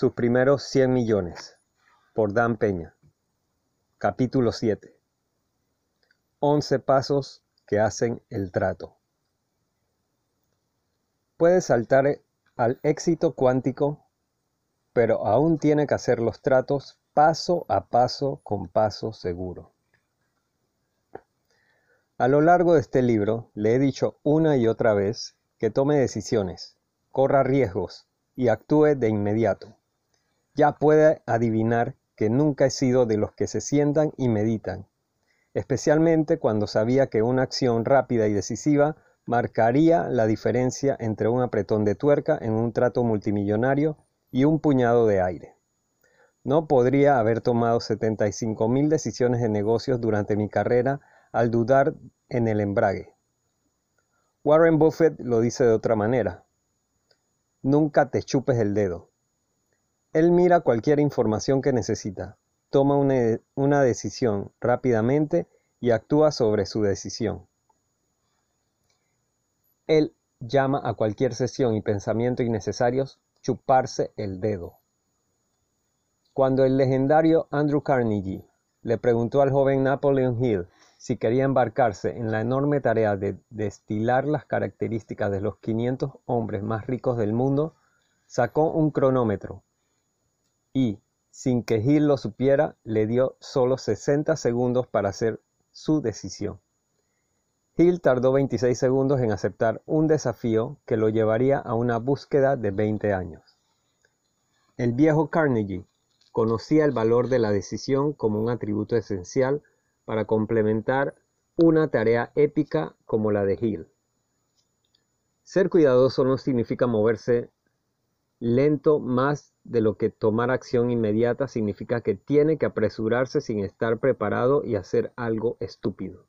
Sus primeros 100 millones, por Dan Peña. Capítulo 7. 11 pasos que hacen el trato. Puede saltar al éxito cuántico, pero aún tiene que hacer los tratos paso a paso con paso seguro. A lo largo de este libro le he dicho una y otra vez que tome decisiones, corra riesgos y actúe de inmediato. Ya puede adivinar que nunca he sido de los que se sientan y meditan, especialmente cuando sabía que una acción rápida y decisiva marcaría la diferencia entre un apretón de tuerca en un trato multimillonario y un puñado de aire. No podría haber tomado 75 mil decisiones de negocios durante mi carrera al dudar en el embrague. Warren Buffett lo dice de otra manera. Nunca te chupes el dedo. Él mira cualquier información que necesita, toma una, una decisión rápidamente y actúa sobre su decisión. Él llama a cualquier sesión y pensamiento innecesarios chuparse el dedo. Cuando el legendario Andrew Carnegie le preguntó al joven Napoleon Hill si quería embarcarse en la enorme tarea de destilar las características de los 500 hombres más ricos del mundo, sacó un cronómetro y, sin que Hill lo supiera, le dio solo 60 segundos para hacer su decisión. Hill tardó 26 segundos en aceptar un desafío que lo llevaría a una búsqueda de 20 años. El viejo Carnegie conocía el valor de la decisión como un atributo esencial para complementar una tarea épica como la de Hill. Ser cuidadoso no significa moverse lento más de lo que tomar acción inmediata significa que tiene que apresurarse sin estar preparado y hacer algo estúpido.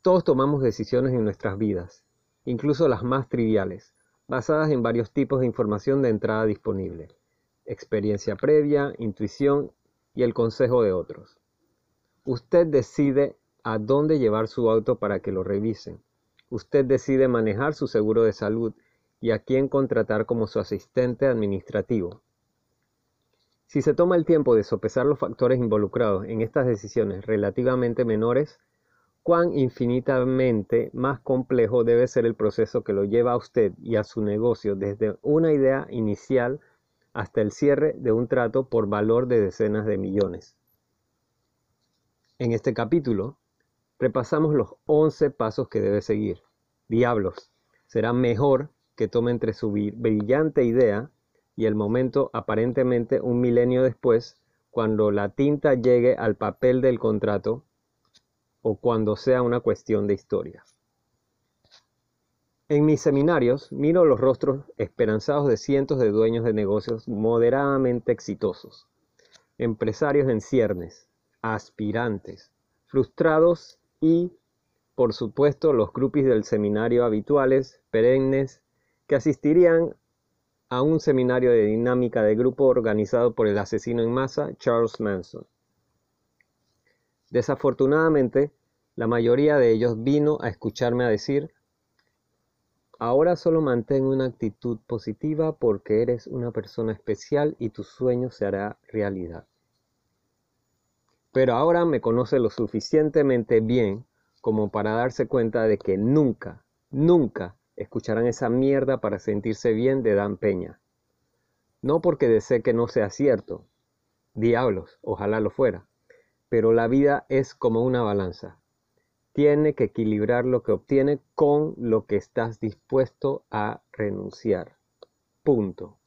Todos tomamos decisiones en nuestras vidas, incluso las más triviales, basadas en varios tipos de información de entrada disponible experiencia previa, intuición y el consejo de otros. Usted decide a dónde llevar su auto para que lo revisen. Usted decide manejar su seguro de salud y a quién contratar como su asistente administrativo. Si se toma el tiempo de sopesar los factores involucrados en estas decisiones relativamente menores, cuán infinitamente más complejo debe ser el proceso que lo lleva a usted y a su negocio desde una idea inicial hasta el cierre de un trato por valor de decenas de millones. En este capítulo, repasamos los 11 pasos que debe seguir. Diablos, será mejor que tome entre su brillante idea y el momento aparentemente un milenio después, cuando la tinta llegue al papel del contrato o cuando sea una cuestión de historia. En mis seminarios miro los rostros esperanzados de cientos de dueños de negocios moderadamente exitosos, empresarios en ciernes, aspirantes, frustrados y, por supuesto, los grupis del seminario habituales, perennes, que asistirían a un seminario de dinámica de grupo organizado por el asesino en masa Charles Manson. Desafortunadamente, la mayoría de ellos vino a escucharme a decir Ahora solo mantén una actitud positiva porque eres una persona especial y tu sueño se hará realidad. Pero ahora me conoce lo suficientemente bien como para darse cuenta de que nunca, nunca escucharán esa mierda para sentirse bien de Dan Peña. No porque desee que no sea cierto. Diablos, ojalá lo fuera. Pero la vida es como una balanza tiene que equilibrar lo que obtiene con lo que estás dispuesto a renunciar. Punto.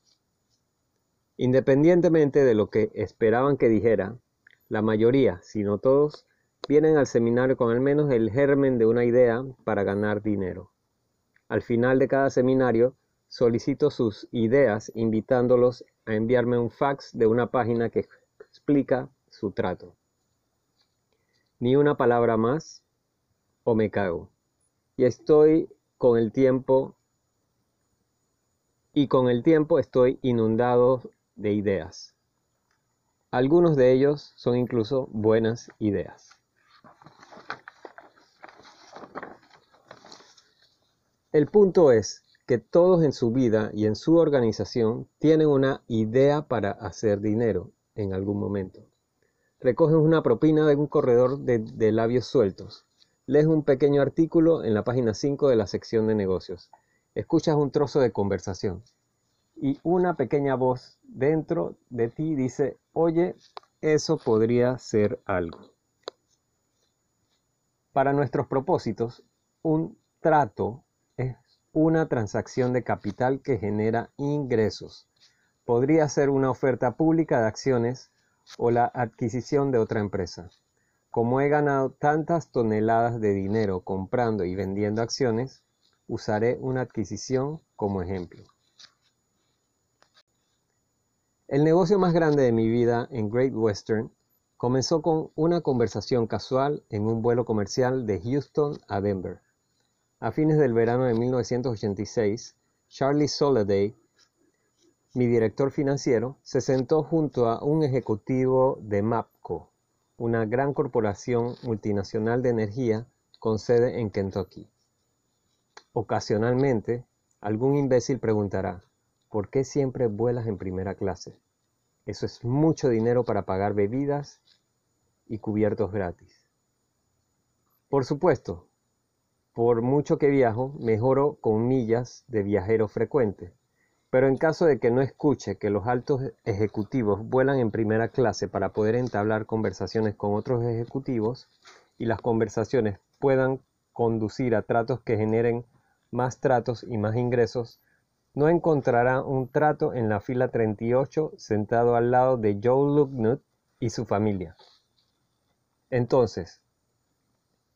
Independientemente de lo que esperaban que dijera, la mayoría, si no todos, vienen al seminario con al menos el germen de una idea para ganar dinero. Al final de cada seminario, solicito sus ideas invitándolos a enviarme un fax de una página que explica su trato. Ni una palabra más, o me cago. Y estoy con el tiempo y con el tiempo estoy inundado de ideas. Algunos de ellos son incluso buenas ideas. El punto es que todos en su vida y en su organización tienen una idea para hacer dinero en algún momento. Recoges una propina de un corredor de, labios sueltos. Lees un pequeño artículo en la página 5 de la sección de negocios. Escuchas un trozo de conversación. Y una pequeña voz dentro de ti dice, oye, eso podría ser algo. Para nuestros propósitos, un trato es una transacción de capital que genera ingresos. Podría ser una oferta pública de acciones o la adquisición de otra empresa. Como he ganado tantas toneladas de dinero comprando y vendiendo acciones, usaré una adquisición como ejemplo. El negocio más grande de mi vida en Great Western comenzó con una conversación casual en un vuelo comercial de Houston a Denver. A fines del verano de 1986, Charlie Soliday, mi director financiero, se sentó junto a un ejecutivo de MAPCO, una gran corporación multinacional de energía con sede en Kentucky. Ocasionalmente, algún imbécil preguntará, ¿por qué siempre vuelas en primera clase? Eso es mucho dinero para pagar bebidas y cubiertos gratis. Por supuesto, por mucho que viajo, mejoro con millas de viajero frecuente. Pero en caso de que no escuche que los altos ejecutivos vuelan en primera clase para poder entablar conversaciones con otros ejecutivos y las conversaciones puedan conducir a tratos que generen más tratos y más ingresos, no encontrará un trato en la fila 38 sentado al lado de Joe Lugnut y su familia. Entonces,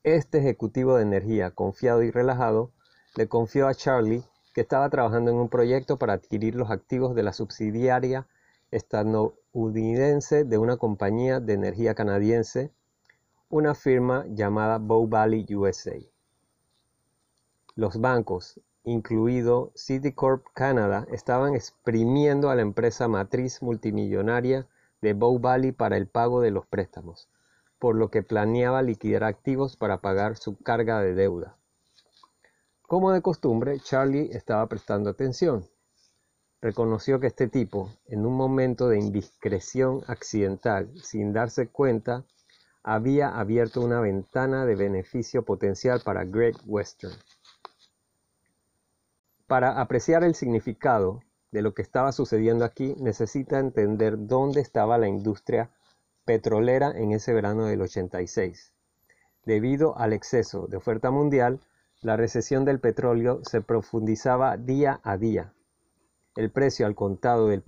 este ejecutivo de energía, confiado y relajado, le confió a Charlie que estaba trabajando en un proyecto para adquirir los activos de la subsidiaria estadounidense de una compañía de energía canadiense, una firma llamada Bow Valley USA. Los bancos, incluido Citicorp Canada, estaban exprimiendo a la empresa matriz multimillonaria de Bow Valley para el pago de los préstamos, por lo que planeaba liquidar activos para pagar su carga de deuda. Como de costumbre, Charlie estaba prestando atención. Reconoció que este tipo, en un momento de indiscreción accidental, sin darse cuenta, había abierto una ventana de beneficio potencial para Great Western. Para apreciar el significado de lo que estaba sucediendo aquí, necesita entender dónde estaba la industria petrolera en ese verano del 86. Debido al exceso de oferta mundial, la recesión del petróleo se profundizaba día a día. El precio al contado del,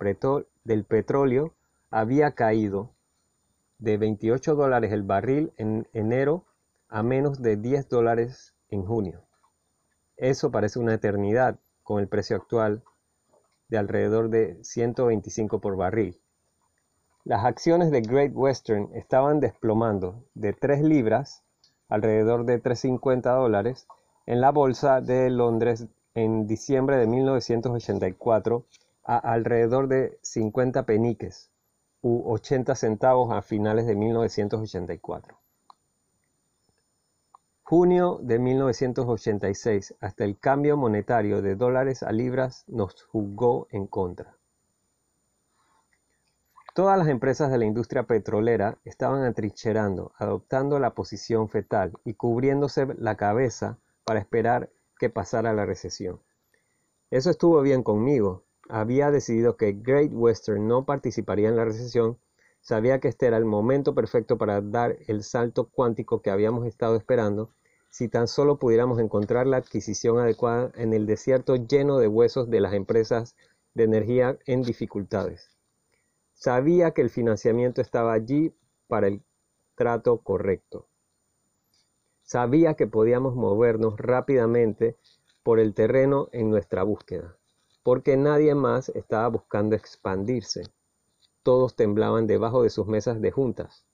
del petróleo había caído de 28 dólares el barril en enero a menos de 10 dólares en junio. Eso parece una eternidad con el precio actual de alrededor de 125 por barril. Las acciones de Great Western estaban desplomando de 3 libras, alrededor de 350 dólares, en la bolsa de Londres en diciembre de 1984 a alrededor de 50 peniques u 80 centavos a finales de 1984. Junio de 1986 hasta el cambio monetario de dólares a libras nos jugó en contra. Todas las empresas de la industria petrolera estaban atrincherando, adoptando la posición fetal y cubriéndose la cabeza para esperar que pasara la recesión. Eso estuvo bien conmigo. Había decidido que Great Western no participaría en la recesión. Sabía que este era el momento perfecto para dar el salto cuántico que habíamos estado esperando si tan solo pudiéramos encontrar la adquisición adecuada en el desierto lleno de huesos de las empresas de energía en dificultades. Sabía que el financiamiento estaba allí para el trato correcto. Sabía que podíamos movernos rápidamente por el terreno en nuestra búsqueda, porque nadie más estaba buscando expandirse. Todos temblaban debajo de sus mesas de juntas.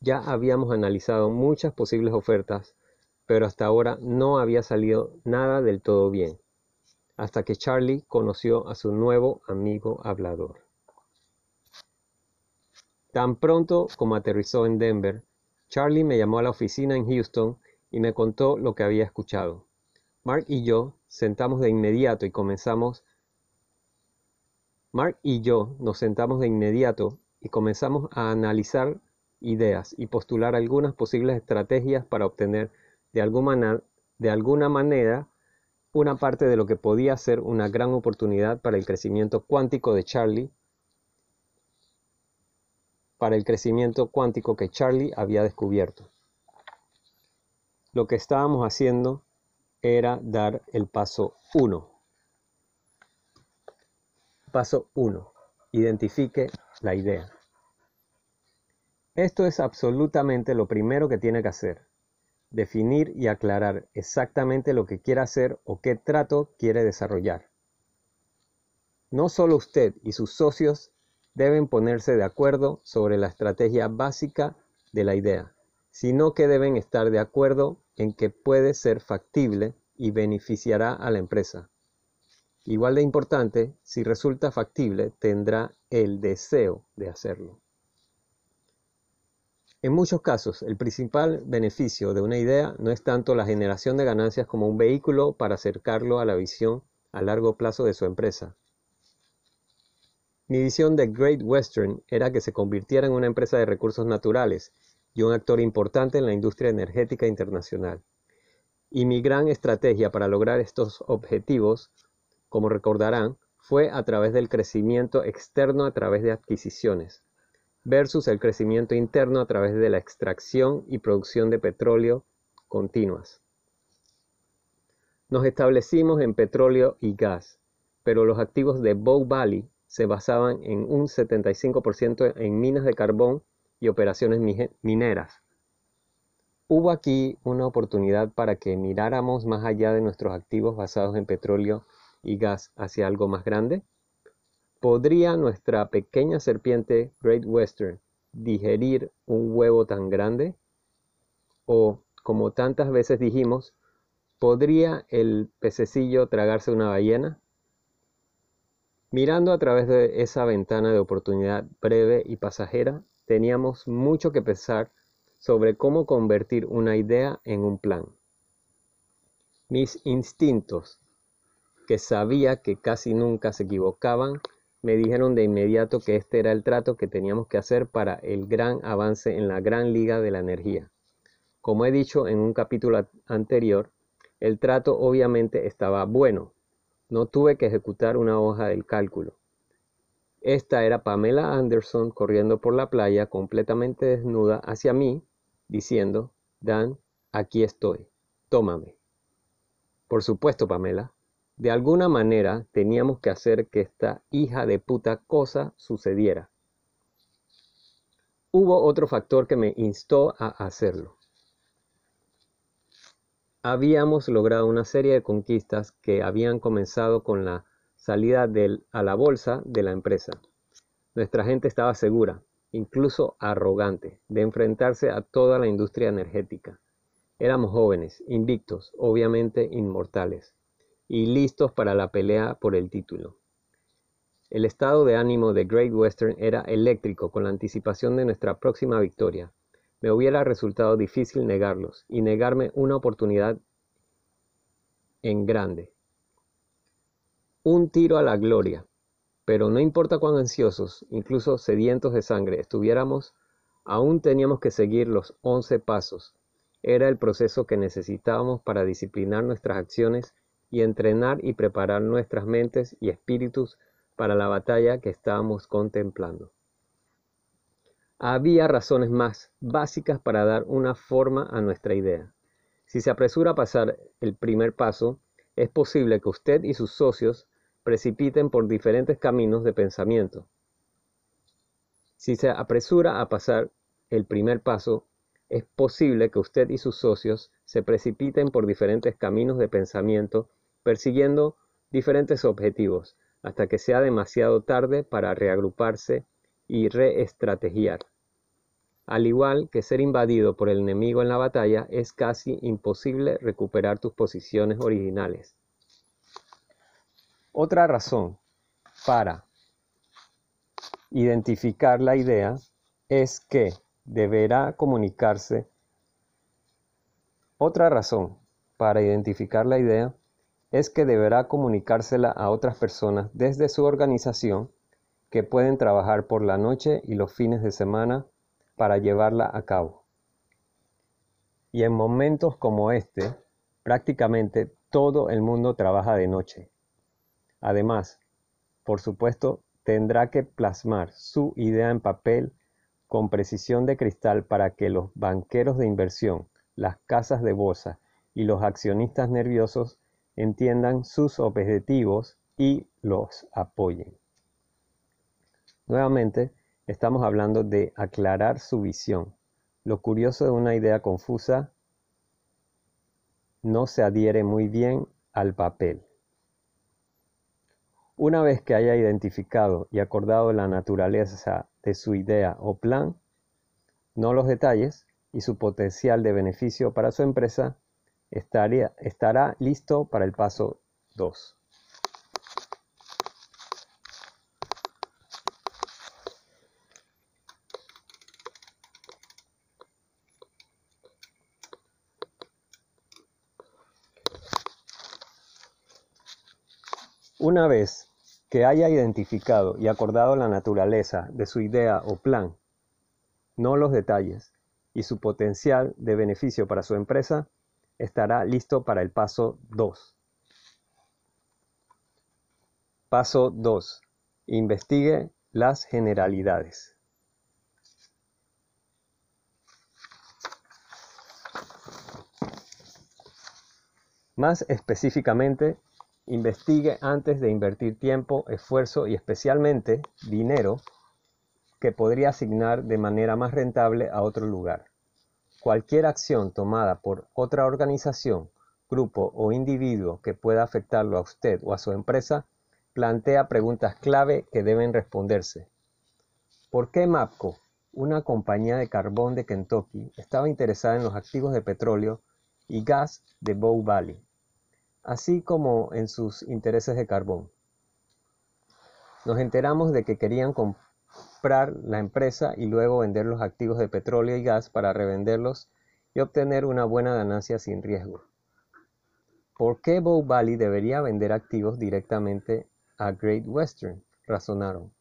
Ya habíamos analizado muchas posibles ofertas, pero hasta ahora no había salido nada del todo bien, hasta que Charlie conoció a su nuevo amigo hablador. Tan pronto como aterrizó en Denver, Charlie me llamó a la oficina en Houston y me contó lo que había escuchado. Mark y yo sentamos de inmediato y comenzamos Mark y yo nos sentamos de inmediato y comenzamos a analizar ideas y postular algunas posibles estrategias para obtener de alguna, de alguna manera una parte de lo que podía ser una gran oportunidad para el crecimiento cuántico de Charlie, para el crecimiento cuántico que Charlie había descubierto. Lo que estábamos haciendo era dar el paso 1. Paso 1. Identifique la idea. Esto es absolutamente lo primero que tiene que hacer. Definir y aclarar exactamente lo que quiere hacer o qué trato quiere desarrollar. No solo usted y sus socios deben ponerse de acuerdo sobre la estrategia básica de la idea, sino que deben estar de acuerdo en que puede ser factible y beneficiará a la empresa. Igual de importante, si resulta factible, tendrá el deseo de hacerlo. En muchos casos, el principal beneficio de una idea no es tanto la generación de ganancias como un vehículo para acercarlo a la visión a largo plazo de su empresa. Mi visión de Great Western era que se convirtiera en una empresa de recursos naturales y un actor importante en la industria energética internacional. Y mi gran estrategia para lograr estos objetivos, como recordarán, fue a través del crecimiento externo a través de adquisiciones versus el crecimiento interno a través de la extracción y producción de petróleo continuas. Nos establecimos en petróleo y gas, pero los activos de Bow Valley se basaban en un 75% en minas de carbón y operaciones mineras. Hubo aquí una oportunidad para que miráramos más allá de nuestros activos basados en petróleo y gas hacia algo más grande. ¿Podría nuestra pequeña serpiente Great Western digerir un huevo tan grande? O, como tantas veces dijimos, ¿podría el pececillo tragarse una ballena? Mirando a través de esa ventana de oportunidad breve y pasajera, teníamos mucho que pensar sobre cómo convertir una idea en un plan. Mis instintos, que sabía que casi nunca se equivocaban, me dijeron de inmediato que este era el trato que teníamos que hacer para el gran avance en la gran liga de la energía. Como he dicho en un capítulo anterior, el trato obviamente estaba bueno. No tuve que ejecutar una hoja del cálculo. Esta era Pamela Anderson corriendo por la playa completamente desnuda hacia mí, diciendo, Dan, aquí estoy, tómame. Por supuesto, Pamela, de alguna manera teníamos que hacer que esta hija de puta cosa sucediera. Hubo otro factor que me instó a hacerlo. Habíamos logrado una serie de conquistas que habían comenzado con la salida a la bolsa de la empresa. Nuestra gente estaba segura, incluso arrogante, de enfrentarse a toda la industria energética. Éramos jóvenes, invictos, obviamente inmortales y listos para la pelea por el título. El estado de ánimo de Great Western era eléctrico con la anticipación de nuestra próxima victoria. Me hubiera resultado difícil negarlos y negarme una oportunidad en grande. Un tiro a la gloria. Pero no importa cuán ansiosos, incluso sedientos de sangre estuviéramos, aún teníamos que seguir los once pasos. Era el proceso que necesitábamos para disciplinar nuestras acciones y entrenar y preparar nuestras mentes y espíritus para la batalla que estábamos contemplando. Había razones más básicas para dar una forma a nuestra idea. Si se apresura a pasar el primer paso, es posible que usted y sus socios precipiten por diferentes caminos de pensamiento. Si se apresura a pasar el primer paso, es posible que usted y sus socios se precipiten por diferentes caminos de pensamiento persiguiendo diferentes objetivos, hasta que sea demasiado tarde para reagruparse y reestrategiar. Al igual que ser invadido por el enemigo en la batalla, es casi imposible recuperar tus posiciones originales. Otra razón para identificar la idea es que deberá comunicarse. Otra razón para identificar la idea es que deberá comunicársela a otras personas desde su organización que pueden trabajar por la noche y los fines de semana para llevarla a cabo. Y en momentos como este, prácticamente todo el mundo trabaja de noche. Además, por supuesto, tendrá que plasmar su idea en papel con precisión de cristal para que los banqueros de inversión, las casas de bolsa y los accionistas nerviosos entiendan sus objetivos y los apoyen. Nuevamente, estamos hablando de aclarar su visión. Lo curioso de una idea confusa no se adhiere muy bien al papel. Una vez que haya identificado y acordado la naturaleza de su idea o plan, no los detalles y su potencial de beneficio para su empresa, estará listo para el paso 2. Una vez que haya identificado y acordado la naturaleza de su idea o plan, no los detalles, y su potencial de beneficio para su empresa, estará listo para el paso 2. Paso 2. Investigue las generalidades. Más específicamente, Investigue antes de invertir tiempo, esfuerzo y especialmente dinero que podría asignar de manera más rentable a otro lugar. Cualquier acción tomada por otra organización, grupo o individuo que pueda afectarlo a usted o a su empresa plantea preguntas clave que deben responderse. ¿Por qué MAPCO, una compañía de carbón de Kentucky, estaba interesada en los activos de petróleo y gas de Bow Valley? Así como en sus intereses de carbón. Nos enteramos de que querían comprar la empresa y luego vender los activos de petróleo y gas para revenderlos y obtener una buena ganancia sin riesgo. ¿Por qué Bow Valley debería vender activos directamente a Great Western? Razonaron.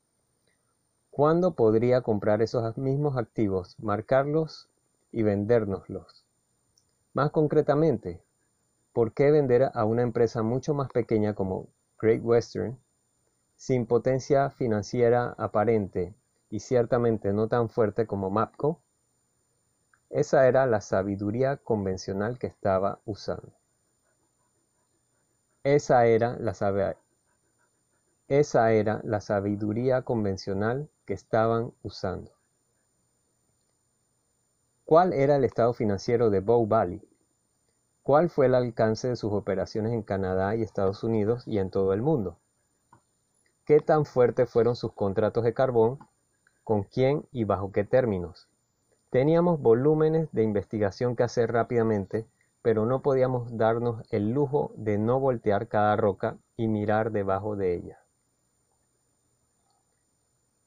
¿Cuándo podría comprar esos mismos activos, marcarlos y vendérnoslos? Más concretamente, ¿por qué vender a una empresa mucho más pequeña como Great Western, sin potencia financiera aparente y ciertamente no tan fuerte como Mapco? Esa era la sabiduría convencional que estaba usando. Esa era la, esa era la sabiduría convencional que estaban usando. ¿Cuál era el estado financiero de Bow Valley? ¿Cuál fue el alcance de sus operaciones en Canadá y Estados Unidos y en todo el mundo? ¿Qué tan fuertes fueron sus contratos de carbón? ¿Con quién y bajo qué términos? Teníamos volúmenes de investigación que hacer rápidamente, pero no podíamos darnos el lujo de no voltear cada roca y mirar debajo de ella.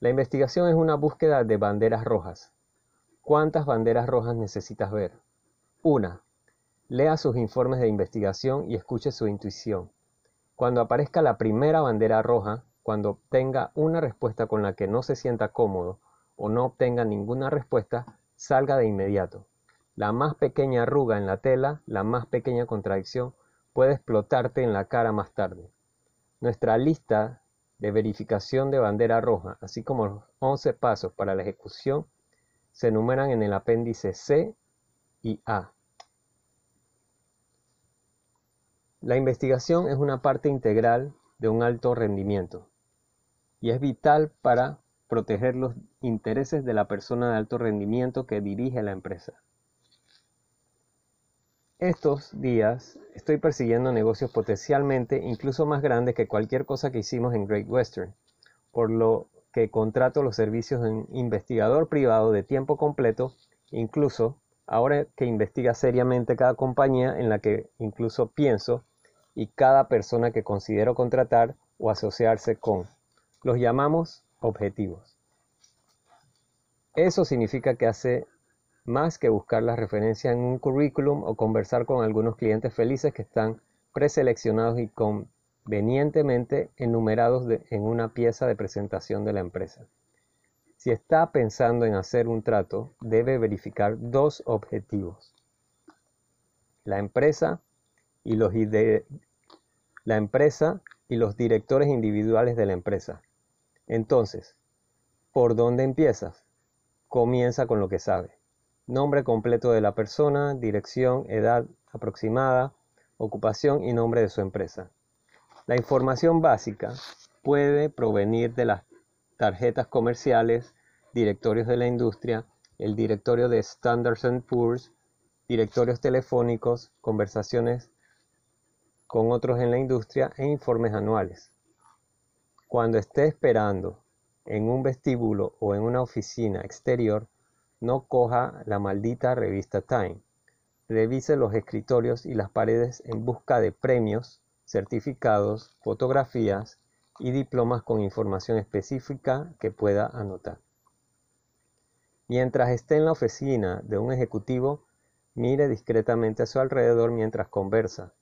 La investigación es una búsqueda de banderas rojas. ¿Cuántas banderas rojas necesitas ver? Una, Lea sus informes de investigación y escuche su intuición. Cuando aparezca la primera bandera roja, cuando obtenga una respuesta con la que no se sienta cómodo o no obtenga ninguna respuesta, salga de inmediato. La más pequeña arruga en la tela, la más pequeña contradicción, puede explotarte en la cara más tarde. Nuestra lista de verificación de bandera roja, así como los 11 pasos para la ejecución, se enumeran en el apéndice C y A. La investigación es una parte integral de un alto rendimiento y es vital para proteger los intereses de la persona de alto rendimiento que dirige la empresa. Estos días estoy persiguiendo negocios potencialmente incluso más grandes que cualquier cosa que hicimos en Great Western, por lo que contrato los servicios de un investigador privado de tiempo completo, incluso ahora que investiga seriamente cada compañía en la que incluso pienso y cada persona que considero contratar o asociarse con. Los llamamos objetivos. Eso significa que hace más que buscar la referencia en un currículum o conversar con algunos clientes felices que están preseleccionados y convenientemente enumerados en una pieza de presentación de la empresa. Si está pensando en hacer un trato, debe verificar dos objetivos. La empresa y los, la empresa y los directores individuales de la empresa. Entonces, ¿por dónde empiezas? Comienza con lo que sabe nombre completo de la persona, dirección, edad aproximada, ocupación y nombre de su empresa. La información básica puede provenir de las tarjetas comerciales, directorios de la industria, el directorio de Standards Poor's, directorios telefónicos, conversaciones con otros en la industria e informes anuales. Cuando esté esperando en un vestíbulo o en una oficina exterior, no coja la maldita revista Time. Revise los escritorios y las paredes en busca de premios, certificados, fotografías y diplomas con información específica que pueda anotar. Mientras esté en la oficina de un ejecutivo, mire discretamente a su alrededor mientras conversa.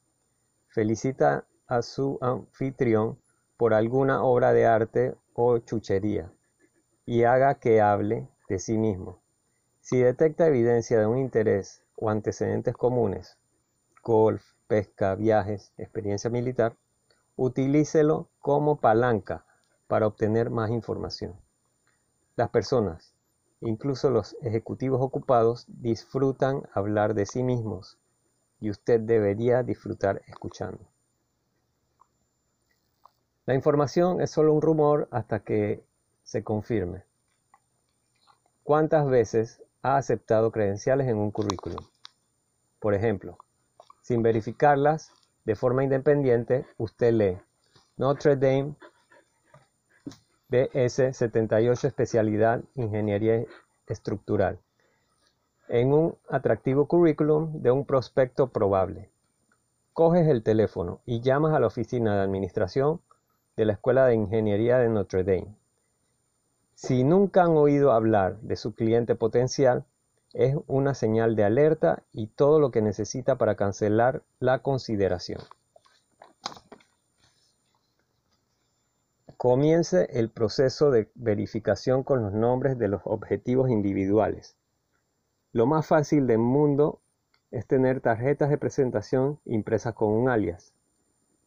Felicita a su anfitrión por alguna obra de arte o chuchería y haga que hable de sí mismo. Si detecta evidencia de un interés o antecedentes comunes, golf, pesca, viajes, experiencia militar, utilícelo como palanca para obtener más información. Las personas, incluso los ejecutivos ocupados, disfrutan hablar de sí mismos y usted debería disfrutar escuchando. La información es solo un rumor hasta que se confirme. ¿Cuántas veces ha aceptado credenciales en un currículum. Por ejemplo, sin verificarlas de forma independiente, usted lee Notre Dame BS 78 especialidad Ingeniería Estructural en un atractivo currículum de un prospecto probable. Coges el teléfono y llamas a la oficina de administración de la Escuela de Ingeniería de Notre Dame si nunca han oído hablar de su cliente potencial, es una señal de alerta y todo lo que necesita para cancelar la consideración. Comience el proceso de verificación con los nombres de los objetivos individuales. Lo más fácil del mundo es tener tarjetas de presentación impresas con un alias.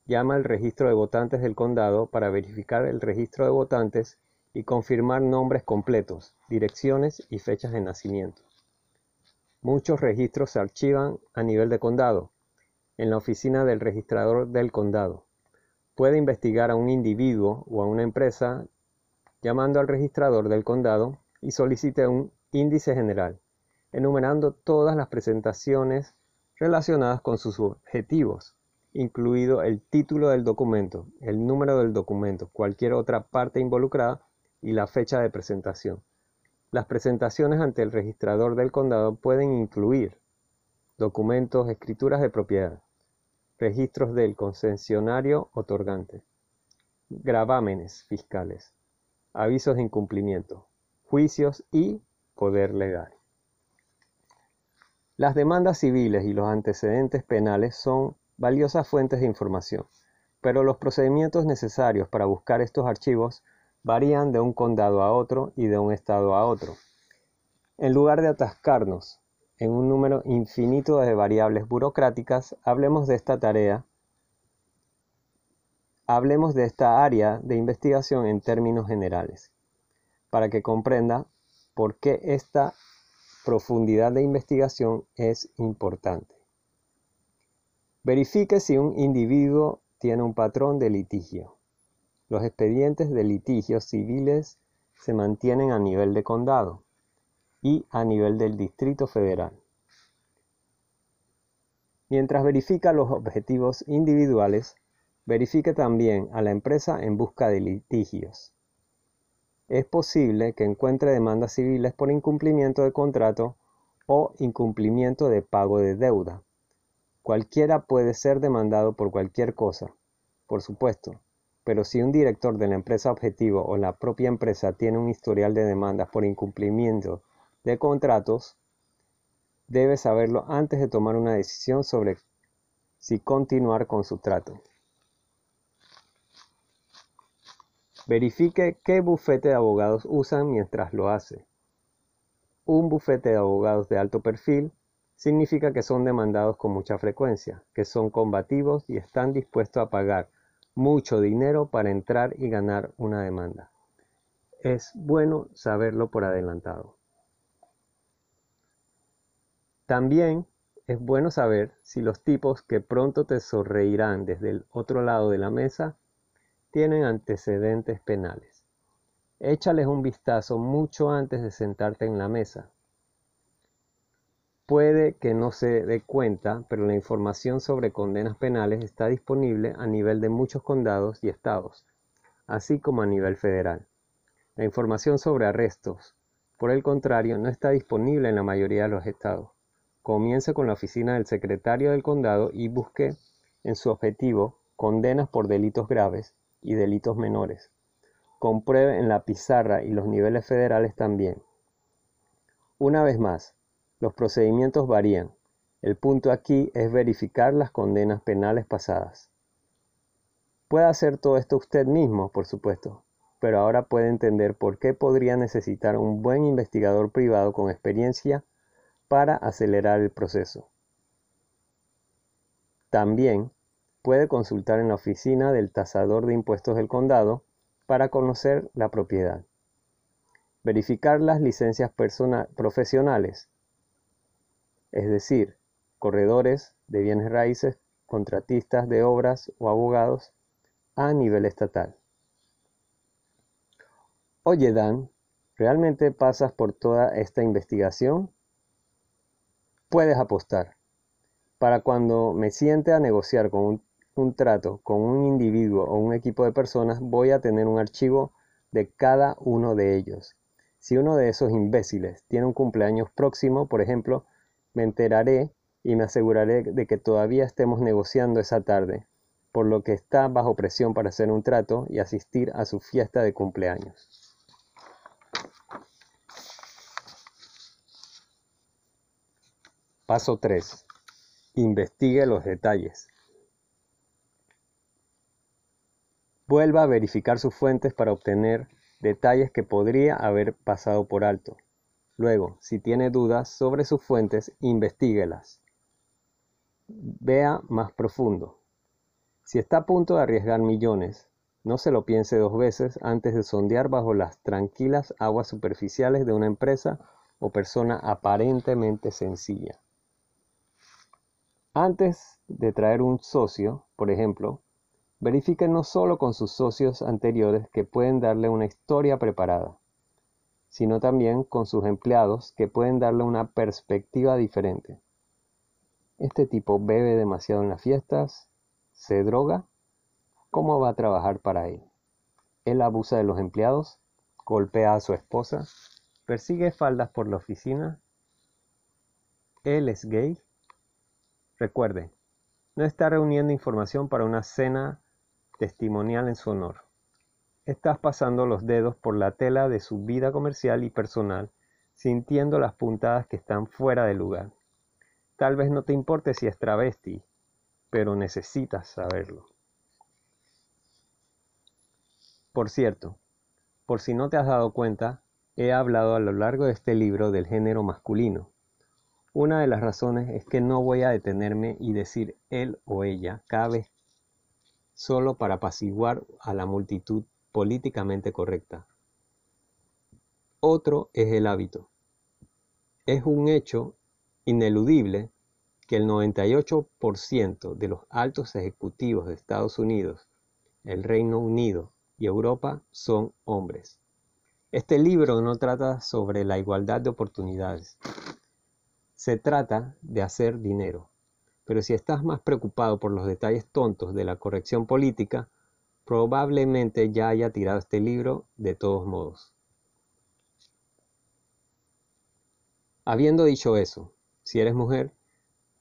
Llama al registro de votantes del condado para verificar el registro de votantes y confirmar nombres completos, direcciones y fechas de nacimiento. Muchos registros se archivan a nivel de condado, en la oficina del registrador del condado. Puede investigar a un individuo o a una empresa llamando al registrador del condado y solicite un índice general, enumerando todas las presentaciones relacionadas con sus objetivos, incluido el título del documento, el número del documento, cualquier otra parte involucrada y la fecha de presentación. Las presentaciones ante el registrador del condado pueden incluir documentos, escrituras de propiedad, registros del concesionario otorgante, gravámenes fiscales, avisos de incumplimiento, juicios y poder legal. Las demandas civiles y los antecedentes penales son valiosas fuentes de información, pero los procedimientos necesarios para buscar estos archivos varían de un condado a otro y de un estado a otro. En lugar de atascarnos en un número infinito de variables burocráticas, hablemos de esta tarea, hablemos de esta área de investigación en términos generales, para que comprenda por qué esta profundidad de investigación es importante. Verifique si un individuo tiene un patrón de litigio. Los expedientes de litigios civiles se mantienen a nivel de condado y a nivel del Distrito Federal. Mientras verifica los objetivos individuales, verifique también a la empresa en busca de litigios. Es posible que encuentre demandas civiles por incumplimiento de contrato o incumplimiento de pago de deuda. Cualquiera puede ser demandado por cualquier cosa, por supuesto, pero si un director de la empresa objetivo o la propia empresa tiene un historial de demandas por incumplimiento de contratos, debe saberlo antes de tomar una decisión sobre si continuar con su trato. Verifique qué bufete de abogados usan mientras lo hace. Un bufete de abogados de alto perfil significa que son demandados con mucha frecuencia, que son combativos y están dispuestos a pagar mucho dinero para entrar y ganar una demanda. Es bueno saberlo por adelantado. También es bueno saber si los tipos que pronto te sonreirán desde el otro lado de la mesa tienen antecedentes penales. Échales un vistazo mucho antes de sentarte en la mesa. Puede que no se dé cuenta, pero la información sobre condenas penales está disponible a nivel de muchos condados y estados, así como a nivel federal. La información sobre arrestos, por el contrario, no está disponible en la mayoría de los estados. Comience con la oficina del secretario del condado y busque en su objetivo condenas por delitos graves y delitos menores. Compruebe en la pizarra y los niveles federales también. Una vez más, los procedimientos varían. El punto aquí es verificar las condenas penales pasadas. Puede hacer todo esto usted mismo, por supuesto, pero ahora puede entender por qué podría necesitar un buen investigador privado con experiencia para acelerar el proceso. También puede consultar en la oficina del tasador de impuestos del condado para conocer la propiedad. Verificar las licencias profesionales, es decir, corredores de bienes raíces, contratistas de obras o abogados a nivel estatal. Oye Dan, ¿realmente pasas por toda esta investigación? Puedes apostar. Para cuando me siente a negociar con un un trato con un individuo o un equipo de personas, voy a tener un archivo de cada uno de ellos. Si uno de esos imbéciles tiene un cumpleaños próximo, por ejemplo, me enteraré y me aseguraré de que todavía estemos negociando esa tarde, por lo que está bajo presión para hacer un trato y asistir a su fiesta de cumpleaños. Paso 3. Investigue los detalles. Vuelva a verificar sus fuentes para obtener detalles que podría haber pasado por alto. Luego, si tiene dudas sobre sus fuentes, investiguelas. Vea más profundo. Si está a punto de arriesgar millones, no se lo piense dos veces antes de sondear bajo las tranquilas aguas superficiales de una empresa o persona aparentemente sencilla. Antes de traer un socio, por ejemplo, Verifique no solo con sus socios anteriores que pueden darle una historia preparada, sino también con sus empleados que pueden darle una perspectiva diferente. Este tipo bebe demasiado en las fiestas, se droga, ¿cómo va a trabajar para él? Él abusa de los empleados, golpea a su esposa, persigue faldas por la oficina, él es gay. Recuerde, no está reuniendo información para una cena testimonial en su honor. Estás pasando los dedos por la tela de su vida comercial y personal, sintiendo las puntadas que están fuera de lugar. Tal vez no te importe si es travesti, pero necesitas saberlo. Por cierto, por si no te has dado cuenta, he hablado a lo largo de este libro del género masculino. Una de las razones es que no voy a detenerme y decir él o ella cada vez solo para apaciguar a la multitud políticamente correcta. Otro es el hábito. Es un hecho ineludible que el 98% de los altos ejecutivos de Estados Unidos, el Reino Unido y Europa son hombres. Este libro no trata sobre la igualdad de oportunidades. Se trata de hacer dinero. Pero si estás más preocupado por los detalles tontos de la corrección política, probablemente ya haya tirado este libro de todos modos. Habiendo dicho eso, si eres mujer,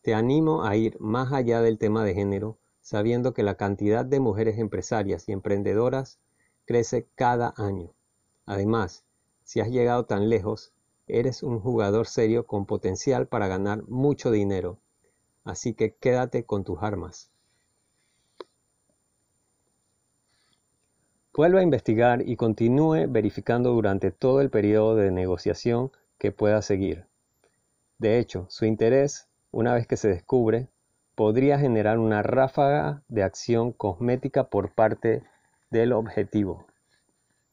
te animo a ir más allá del tema de género, sabiendo que la cantidad de mujeres empresarias y emprendedoras crece cada año. Además, si has llegado tan lejos, Eres un jugador serio con potencial para ganar mucho dinero, así que quédate con tus armas. Vuelva a investigar y continúe verificando durante todo el periodo de negociación que pueda seguir. De hecho, su interés, una vez que se descubre, podría generar una ráfaga de acción cosmética por parte del objetivo.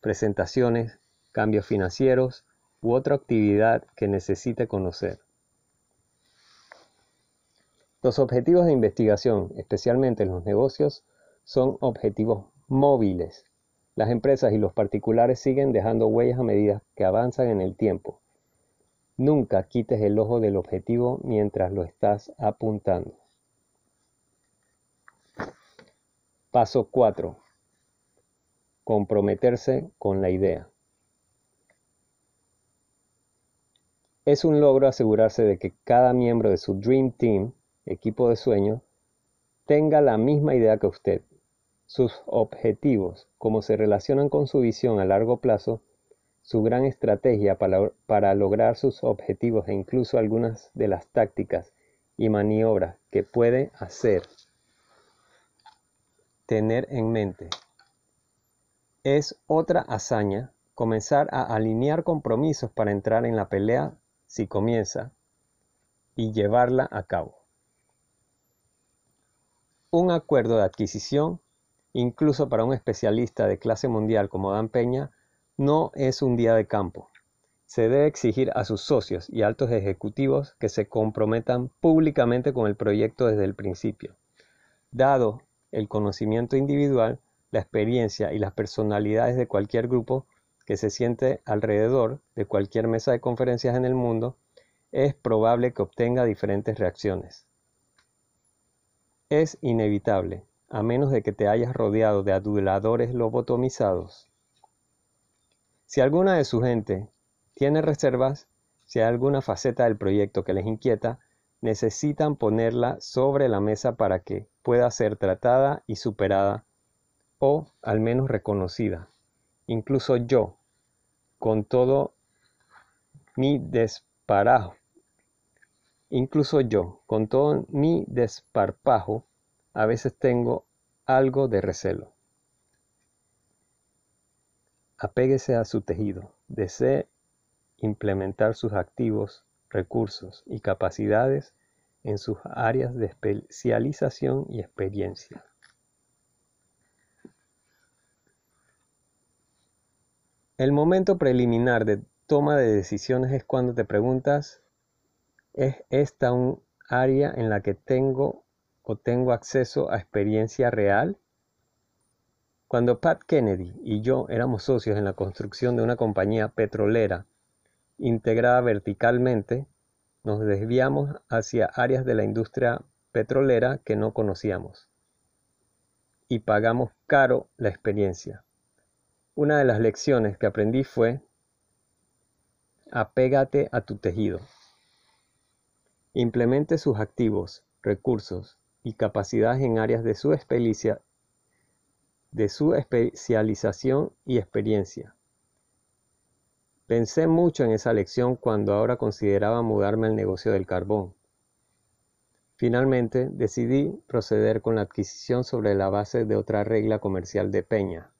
Presentaciones, cambios financieros u otra actividad que necesite conocer. Los objetivos de investigación, especialmente en los negocios, son objetivos móviles las empresas y los particulares siguen dejando huellas a medida que avanzan en el tiempo. Nunca quites el ojo del objetivo mientras lo estás apuntando. Paso 4. Comprometerse con la idea. Es un logro asegurarse de que cada miembro de su Dream Team, equipo de sueño, tenga la misma idea que usted sus objetivos, cómo se relacionan con su visión a largo plazo, su gran estrategia para, lograr sus objetivos e incluso algunas de las tácticas y maniobras que puede hacer. Tener en mente. Es otra hazaña comenzar a alinear compromisos para entrar en la pelea si comienza y llevarla a cabo. Un acuerdo de adquisición incluso para un especialista de clase mundial como Dan Peña, no es un día de campo. Se debe exigir a sus socios y altos ejecutivos que se comprometan públicamente con el proyecto desde el principio. Dado el conocimiento individual, la experiencia y las personalidades de cualquier grupo que se siente alrededor de cualquier mesa de conferencias en el mundo, es probable que obtenga diferentes reacciones. Es inevitable a menos de que te hayas rodeado de aduladores lobotomizados. Si alguna de su gente tiene reservas, si hay alguna faceta del proyecto que les inquieta, necesitan ponerla sobre la mesa para que pueda ser tratada y superada o al menos reconocida. Incluso yo, con todo mi desparajo, incluso yo, con todo mi desparpajo, a veces tengo algo de recelo. Apéguese a su tejido, desee implementar sus activos, recursos y capacidades en sus áreas de especialización y experiencia. El momento preliminar de toma de decisiones es cuando te preguntas, ¿es esta un área en la que tengo o tengo acceso a experiencia real? Cuando Pat Kennedy y yo éramos socios en la construcción de una compañía petrolera integrada verticalmente, nos desviamos hacia áreas de la industria petrolera que no conocíamos y pagamos caro la experiencia. Una de las lecciones que aprendí fue apégate a tu tejido. Implemente sus activos, recursos y capacidades en áreas de su, de su especialización y experiencia. Pensé mucho en esa lección cuando ahora consideraba mudarme al negocio del carbón. Finalmente decidí proceder con la adquisición sobre la base de otra regla comercial de Peña.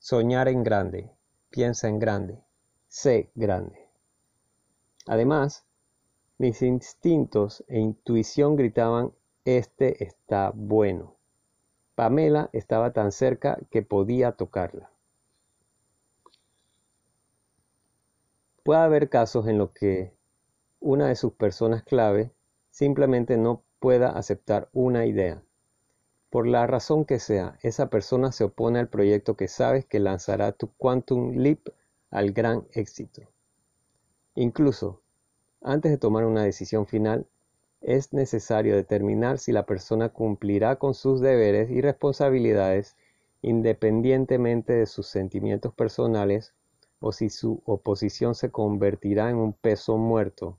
Soñar en grande, piensa en grande, sé grande. Además, mis instintos e intuición gritaban este está bueno. Pamela estaba tan cerca que podía tocarla. Puede haber casos en los que una de sus personas clave simplemente no pueda aceptar una idea. Por la razón que sea, esa persona se opone al proyecto que sabes que lanzará tu Quantum Leap al gran éxito. Incluso, antes de tomar una decisión final, es necesario determinar si la persona cumplirá con sus deberes y responsabilidades independientemente de sus sentimientos personales o si su oposición se convertirá en un peso muerto,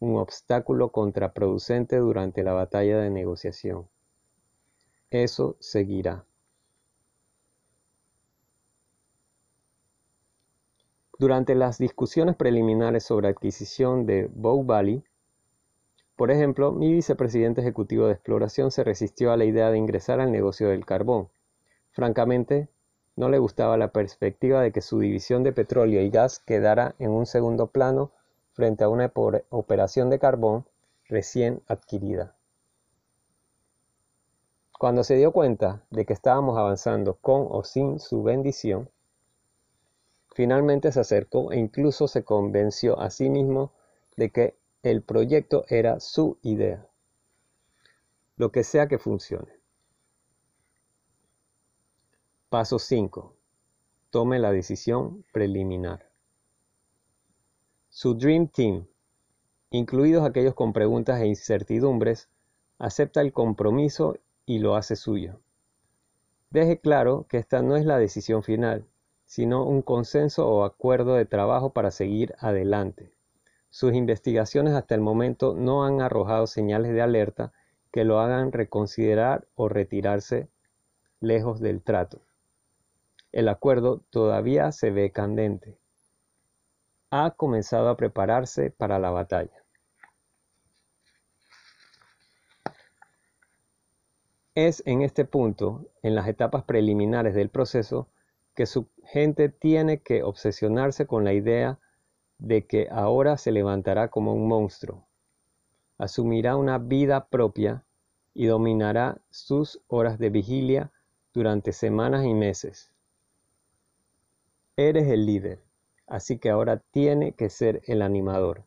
un obstáculo contraproducente durante la batalla de negociación. Eso seguirá. Durante las discusiones preliminares sobre adquisición de Bow Valley, por ejemplo, mi vicepresidente ejecutivo de exploración se resistió a la idea de ingresar al negocio del carbón. Francamente, no le gustaba la perspectiva de que su división de petróleo y gas quedara en un segundo plano frente a una operación de carbón recién adquirida. Cuando se dio cuenta de que estábamos avanzando con o sin su bendición, finalmente se acercó e incluso se convenció a sí mismo de que el proyecto era su idea. Lo que sea que funcione. Paso 5. Tome la decisión preliminar. Su Dream Team, incluidos aquellos con preguntas e incertidumbres, acepta el compromiso y lo hace suyo. Deje claro que esta no es la decisión final, sino un consenso o acuerdo de trabajo para seguir adelante. Sus investigaciones hasta el momento no han arrojado señales de alerta que lo hagan reconsiderar o retirarse lejos del trato. El acuerdo todavía se ve candente. Ha comenzado a prepararse para la batalla. Es en este punto, en las etapas preliminares del proceso, que su gente tiene que obsesionarse con la idea de que ahora se levantará como un monstruo, asumirá una vida propia y dominará sus horas de vigilia durante semanas y meses. Eres el líder, así que ahora tiene que ser el animador.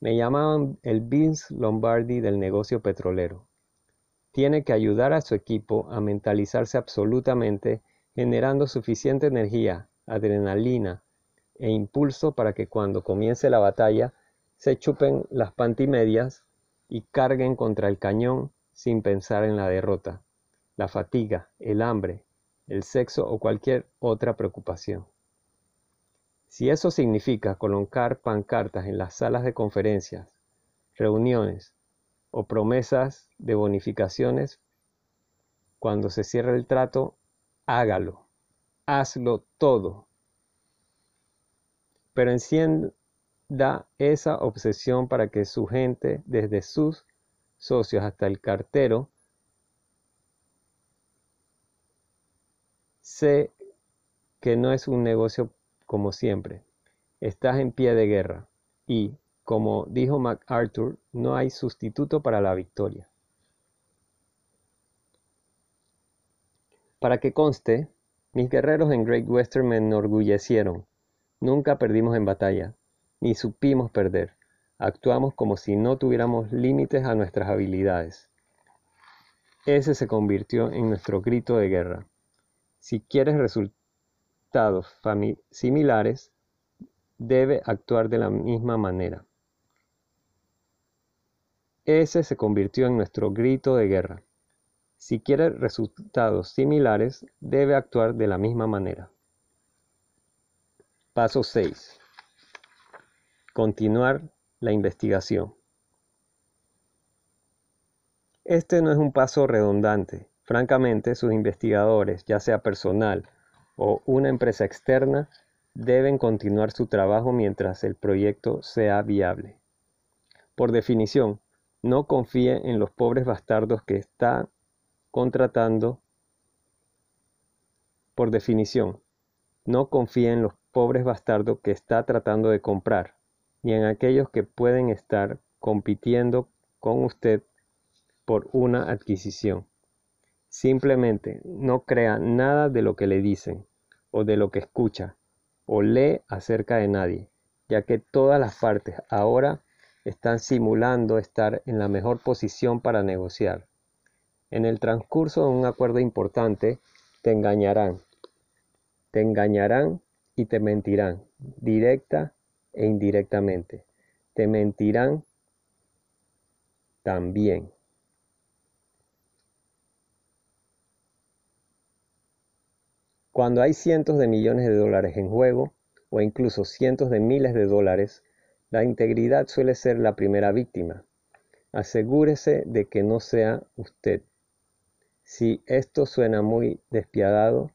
Me llamaban el Vince Lombardi del negocio petrolero. Tiene que ayudar a su equipo a mentalizarse absolutamente, generando suficiente energía, adrenalina e impulso para que cuando comience la batalla se chupen las pantimedias y carguen contra el cañón sin pensar en la derrota, la fatiga, el hambre, el sexo o cualquier otra preocupación. Si eso significa colocar pancartas en las salas de conferencias, reuniones o promesas de bonificaciones, cuando se cierre el trato, hágalo, hazlo todo. Pero encienda esa obsesión para que su gente, desde sus socios hasta el cartero, sé que no es un negocio como siempre. Estás en pie de guerra y, como dijo MacArthur, no hay sustituto para la victoria. Para que conste, mis guerreros en Great Western me enorgullecieron. Nunca perdimos en batalla, ni supimos perder. Actuamos como si no tuviéramos límites a nuestras habilidades. Ese se convirtió en nuestro grito de guerra. Si quieres resultar similares, debe actuar de la misma manera. Ese se convirtió en nuestro grito de guerra. Si quiere resultados similares, debe actuar de la misma manera. Paso 6. Continuar la investigación. Este no es un paso redundante. Francamente, sus investigadores, ya sea personal o una empresa externa deben continuar su trabajo mientras el proyecto sea viable. Por definición, no confíe en los pobres bastardos que está contratando. Por definición, no confíe en los pobres bastardos que está tratando de comprar, ni en aquellos que pueden estar compitiendo con usted por una adquisición. Simplemente no crea nada de lo que le dicen, o de lo que escucha, o lee acerca de nadie, ya que todas las partes ahora están simulando estar en la mejor posición para negociar. En el transcurso de un acuerdo importante, te engañarán. Te engañarán y te mentirán, directa e indirectamente. Te mentirán también. Cuando hay cientos de millones de dólares en juego, o incluso cientos de miles de dólares, la integridad suele ser la primera víctima. Asegúrese de que no sea usted. Si esto suena muy despiadado,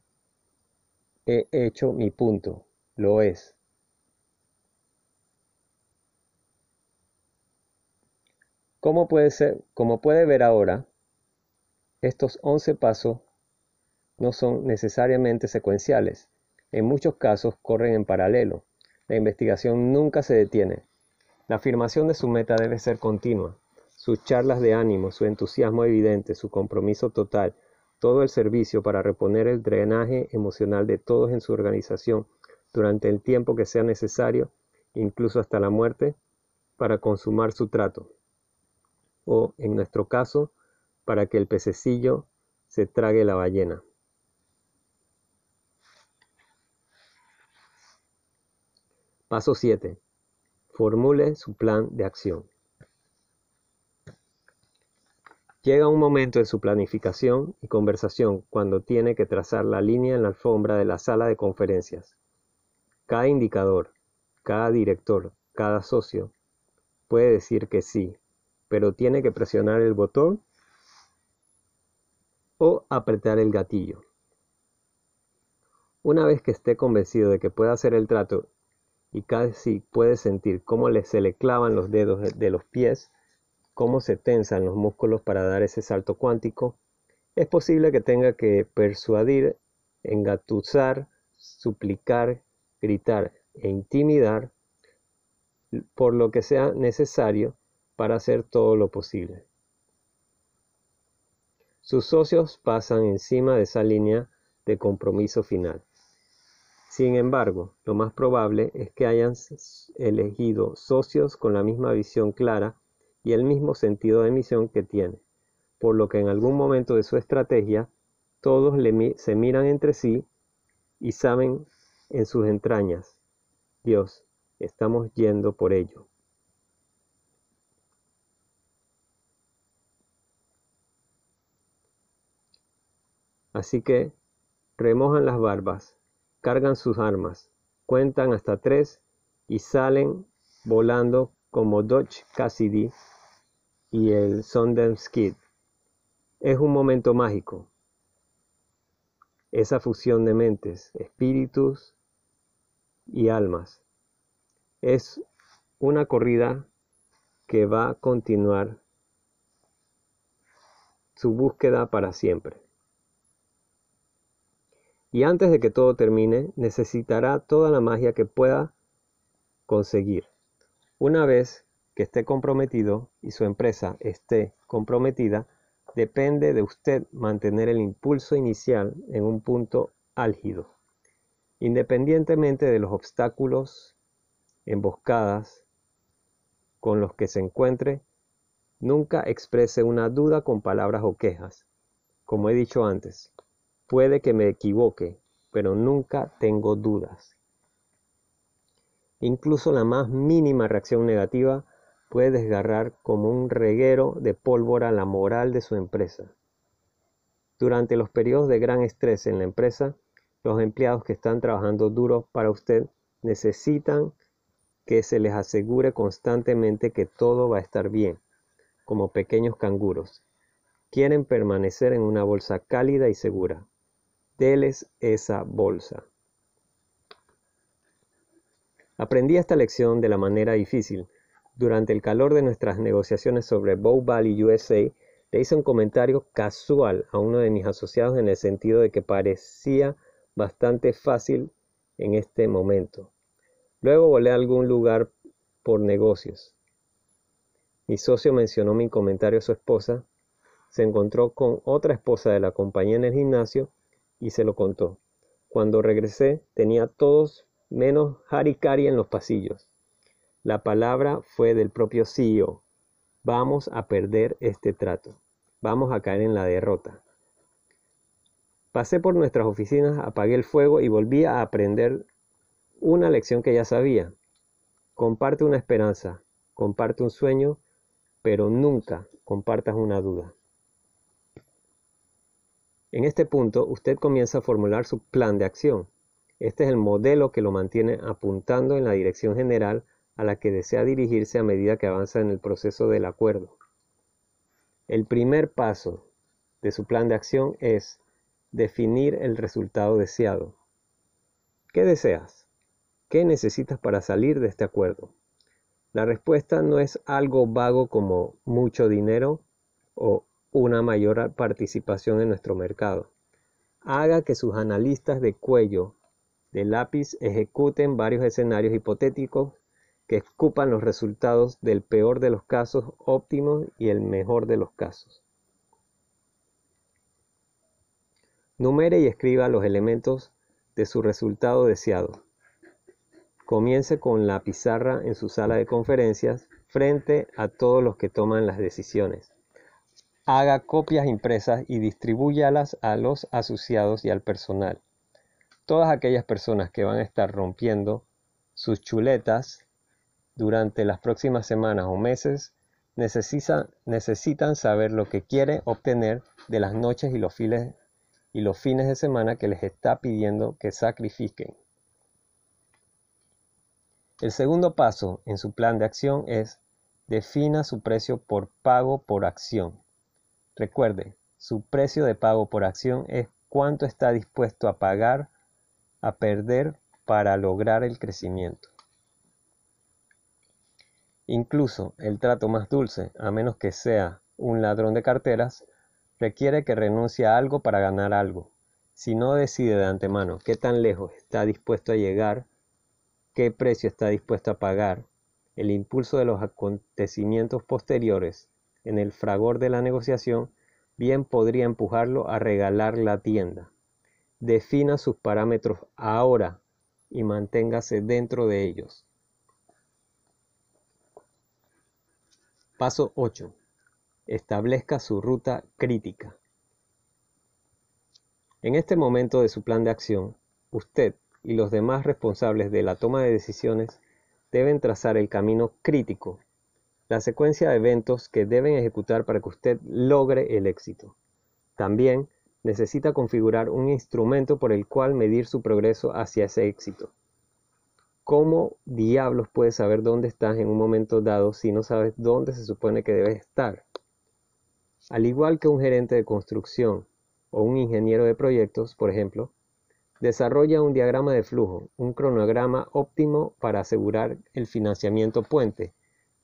he hecho mi punto, lo es. Como puede, ser, como puede ver ahora, estos 11 pasos no son necesariamente secuenciales. En muchos casos corren en paralelo. La investigación nunca se detiene. La afirmación de su meta debe ser continua. Sus charlas de ánimo, su entusiasmo evidente, su compromiso total, todo el servicio para reponer el drenaje emocional de todos en su organización durante el tiempo que sea necesario, incluso hasta la muerte, para consumar su trato o, en nuestro caso, para que el pececillo se trague la ballena. Paso 7. Formule su plan de acción. Llega un momento en su planificación y conversación cuando tiene que trazar la línea en la alfombra de la sala de conferencias. Cada indicador, cada director, cada socio puede decir que sí, pero tiene que presionar el botón o apretar el gatillo. Una vez que esté convencido de que puede hacer el trato y casi puede sentir cómo se le clavan los dedos de los pies, cómo se tensan los músculos para dar ese salto cuántico, es posible que tenga que persuadir, engatusar, suplicar, gritar e intimidar por lo que sea necesario para hacer todo lo posible. Sus socios pasan encima de esa línea de compromiso final. Sin embargo, lo más probable es que hayan elegido socios con la misma visión clara y el mismo sentido de misión que tiene, por lo que en algún momento de su estrategia todos se miran entre sí y saben en sus entrañas, Dios, estamos yendo por ello. Así que remojan las barbas, cargan sus armas, cuentan hasta tres y salen volando como Dodge Cassidy y el Sundance Kid. Es un momento mágico. Esa fusión de mentes, espíritus y almas. Es una corrida que va a continuar su búsqueda para siempre. Y antes de que todo termine, necesitará toda la magia que pueda conseguir. Una vez que esté comprometido y su empresa esté comprometida, depende de usted mantener el impulso inicial en un punto álgido. Independientemente de los obstáculos, emboscadas con los que se encuentre, nunca exprese una duda con palabras o quejas. Como he dicho antes, Puede que me equivoque, pero nunca tengo dudas. Incluso la más mínima reacción negativa puede desgarrar como un reguero de pólvora la moral de su empresa. Durante los periodos de gran estrés en la empresa, los empleados que están trabajando duro para usted necesitan que se les asegure constantemente que todo va a estar bien, como pequeños canguros. Quieren permanecer en una bolsa cálida y segura. Deles esa bolsa. Aprendí esta lección de la manera difícil. Durante el calor de nuestras negociaciones sobre Bow Valley USA, le hice un comentario casual a uno de mis asociados en el sentido de que parecía bastante fácil en este momento. Luego volé a algún lugar por negocios. Mi socio mencionó mi comentario a su esposa, se encontró con otra esposa de la compañía en el gimnasio y se lo contó. Cuando regresé tenía todos menos harikari en los pasillos. La palabra fue del propio CEO. Vamos a perder este trato. Vamos a caer en la derrota. Pasé por nuestras oficinas, apagué el fuego y volví a aprender una lección que ya sabía. Comparte una esperanza, comparte un sueño, pero nunca compartas una duda. En este punto, usted comienza a formular su plan de acción. Este es el modelo que lo mantiene apuntando en la dirección general a la que desea dirigirse a medida que avanza en el proceso del acuerdo. El primer paso de su plan de acción es definir el resultado deseado. ¿Qué deseas? ¿Qué necesitas para salir de este acuerdo? La respuesta no es algo vago como mucho dinero o una mayor participación en nuestro mercado. Haga que sus analistas de cuello de lápiz ejecuten varios escenarios hipotéticos que escupan los resultados del peor de los casos óptimos y el mejor de los casos. Numere y escriba los elementos de su resultado deseado. Comience con la pizarra en su sala de conferencias frente a todos los que toman las decisiones. Haga copias impresas y distribúyalas a los asociados y al personal. Todas aquellas personas que van a estar rompiendo sus chuletas durante las próximas semanas o meses necesitan saber lo que quiere obtener de las noches y los fines y los fines de semana que les está pidiendo que sacrifiquen. El segundo paso en su plan de acción es defina su precio por pago por acción. Recuerde, su precio de pago por acción es cuánto está dispuesto a pagar, a perder para lograr el crecimiento. Incluso el trato más dulce, a menos que sea un ladrón de carteras, requiere que renuncie a algo para ganar algo. Si no decide de antemano qué tan lejos está dispuesto a llegar, qué precio está dispuesto a pagar, el impulso de los acontecimientos posteriores en el fragor de la negociación bien podría empujarlo a regalar la tienda. Defina sus parámetros ahora y manténgase dentro de ellos. Paso 8 establezca su ruta crítica. En este momento de su plan de acción, usted y los demás responsables de la toma de decisiones deben trazar el camino crítico, la secuencia de eventos que deben ejecutar para que usted logre el éxito. También necesita configurar un instrumento por el cual medir su progreso hacia ese éxito. ¿Cómo diablos puedes saber dónde estás en un momento dado si no sabes dónde se supone que debes estar? Al igual que un gerente de construcción o un ingeniero de proyectos, por ejemplo, desarrolla un diagrama de flujo, un cronograma óptimo para asegurar el financiamiento puente,